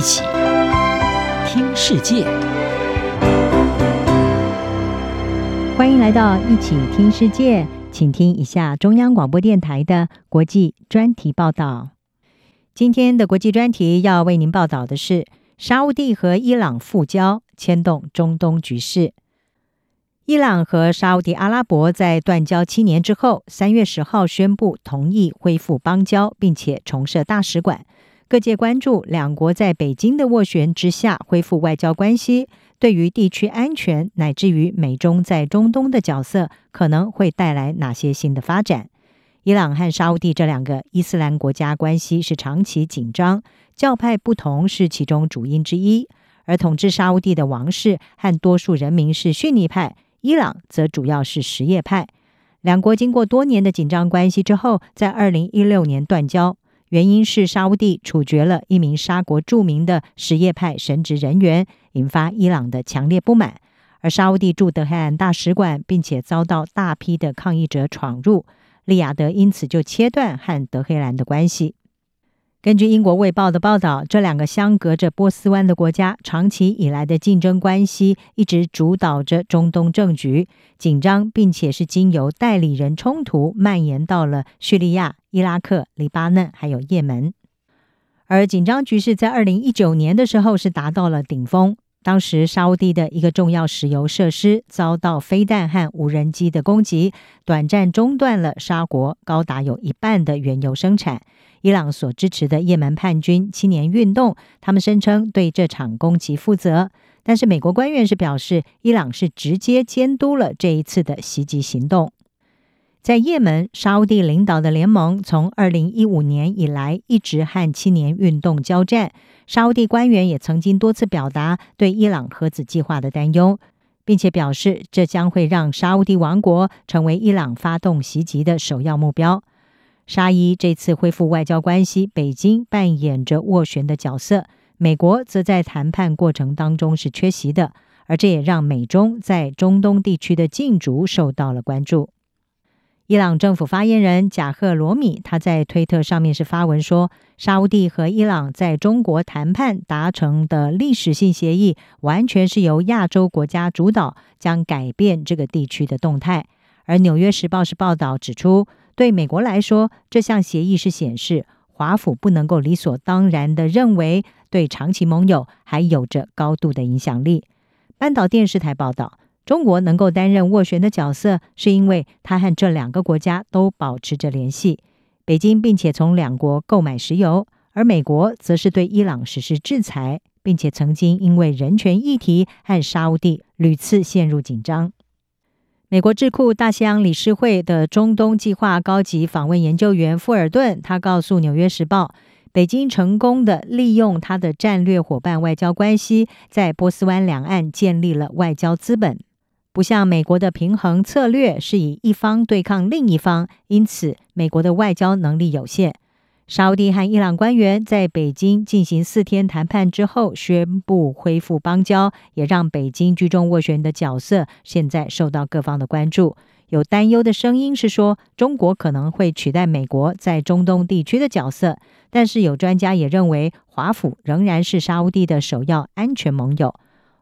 一起听世界，欢迎来到一起听世界，请听一下中央广播电台的国际专题报道。今天的国际专题要为您报道的是：沙乌地和伊朗复交，牵动中东局势。伊朗和沙乌地阿拉伯在断交七年之后，三月十号宣布同意恢复邦交，并且重设大使馆。各界关注两国在北京的斡旋之下恢复外交关系，对于地区安全乃至于美中在中东的角色，可能会带来哪些新的发展？伊朗和沙乌地这两个伊斯兰国家关系是长期紧张，教派不同是其中主因之一。而统治沙乌地的王室和多数人民是逊尼派，伊朗则主要是什叶派。两国经过多年的紧张关系之后，在二零一六年断交。原因是沙乌地处决了一名沙国著名的什叶派神职人员，引发伊朗的强烈不满。而沙乌地驻德黑兰大使馆，并且遭到大批的抗议者闯入，利雅得因此就切断和德黑兰的关系。根据英国《卫报》的报道，这两个相隔着波斯湾的国家，长期以来的竞争关系一直主导着中东政局紧张，并且是经由代理人冲突蔓延到了叙利亚、伊拉克、黎巴嫩还有也门。而紧张局势在二零一九年的时候是达到了顶峰。当时，沙乌地的一个重要石油设施遭到飞弹和无人机的攻击，短暂中断了沙国高达有一半的原油生产。伊朗所支持的也门叛军青年运动，他们声称对这场攻击负责，但是美国官员是表示，伊朗是直接监督了这一次的袭击行动。在也门，沙乌地领导的联盟从二零一五年以来一直和青年运动交战。沙乌地官员也曾经多次表达对伊朗核子计划的担忧，并且表示这将会让沙乌地王国成为伊朗发动袭击的首要目标。沙伊这次恢复外交关系，北京扮演着斡旋的角色，美国则在谈判过程当中是缺席的，而这也让美中在中东地区的竞逐受到了关注。伊朗政府发言人贾赫罗米他在推特上面是发文说，沙乌地和伊朗在中国谈判达成的历史性协议，完全是由亚洲国家主导，将改变这个地区的动态。而《纽约时报》是报道指出，对美国来说，这项协议是显示华府不能够理所当然地认为对长期盟友还有着高度的影响力。半岛电视台报道。中国能够担任斡旋的角色，是因为他和这两个国家都保持着联系。北京并且从两国购买石油，而美国则是对伊朗实施制裁，并且曾经因为人权议题和沙乌地屡次陷入紧张。美国智库大西洋理事会的中东计划高级访问研究员富尔顿，他告诉《纽约时报》，北京成功的利用他的战略伙伴外交关系，在波斯湾两岸建立了外交资本。不像美国的平衡策略是以一方对抗另一方，因此美国的外交能力有限。沙乌地和伊朗官员在北京进行四天谈判之后，宣布恢复邦交，也让北京居中斡旋的角色现在受到各方的关注。有担忧的声音是说，中国可能会取代美国在中东地区的角色，但是有专家也认为，华府仍然是沙乌地的首要安全盟友。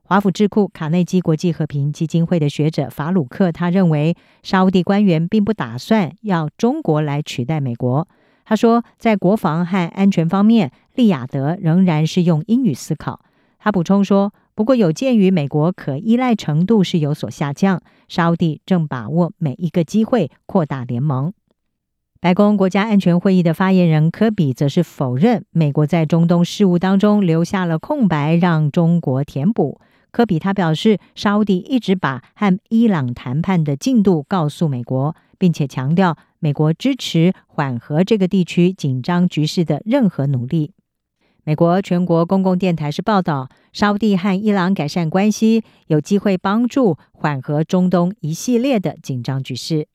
华府智库卡内基国际和平基金会的学者法鲁克，他认为沙乌地官员并不打算要中国来取代美国。他说，在国防和安全方面，利雅得仍然是用英语思考。他补充说，不过有鉴于美国可依赖程度是有所下降，沙乌地正把握每一个机会扩大联盟。白宫国家安全会议的发言人科比则是否认美国在中东事务当中留下了空白，让中国填补。科比他表示，沙乌地一直把和伊朗谈判的进度告诉美国，并且强调美国支持缓和这个地区紧张局势的任何努力。美国全国公共电台是报道，沙乌地和伊朗改善关系，有机会帮助缓和中东一系列的紧张局势，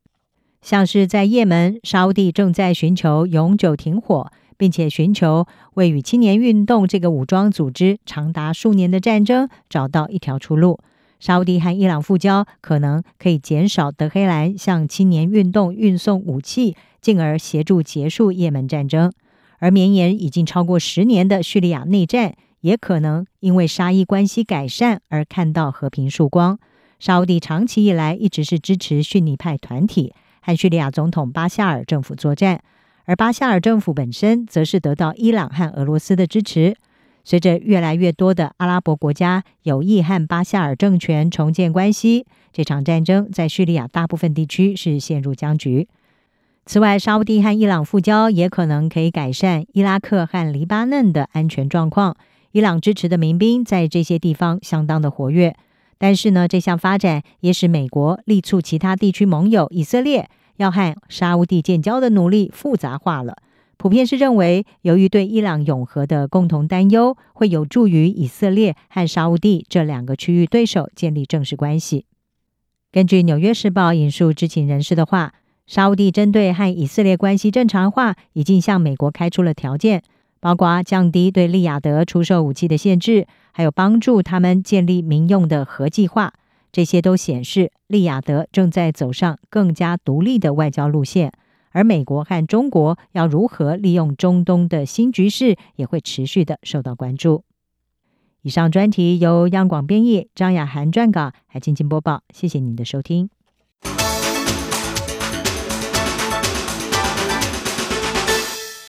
像是在也门，沙乌地正在寻求永久停火。并且寻求为与青年运动这个武装组织长达数年的战争找到一条出路。沙乌地和伊朗复交，可能可以减少德黑兰向青年运动运送武器，进而协助结束也门战争。而绵延已经超过十年的叙利亚内战，也可能因为沙伊关系改善而看到和平曙光。沙乌地长期以来一直是支持逊尼派团体和叙利亚总统巴夏尔政府作战，而巴夏尔政府本身则是得到伊朗和俄罗斯的支持。随着越来越多的阿拉伯国家有意和巴夏尔政权重建关系，这场战争在叙利亚大部分地区是陷入僵局。此外，沙乌地和伊朗复交也可能可以改善伊拉克和黎巴嫩的安全状况。伊朗支持的民兵在这些地方相当的活跃。但是呢，这项发展也使美国力促其他地区盟友以色列要和沙乌地建交的努力复杂化了。普遍是认为，由于对伊朗永和的共同担忧，会有助于以色列和沙乌地这两个区域对手建立正式关系。根据《纽约时报》引述知情人士的话，沙乌地针对和以色列关系正常化，已经向美国开出了条件。包括降低对利雅得出售武器的限制，还有帮助他们建立民用的核计划，这些都显示利雅得正在走上更加独立的外交路线。而美国和中国要如何利用中东的新局势，也会持续的受到关注。以上专题由央广编译，张雅涵撰稿，还进行播报。谢谢您的收听。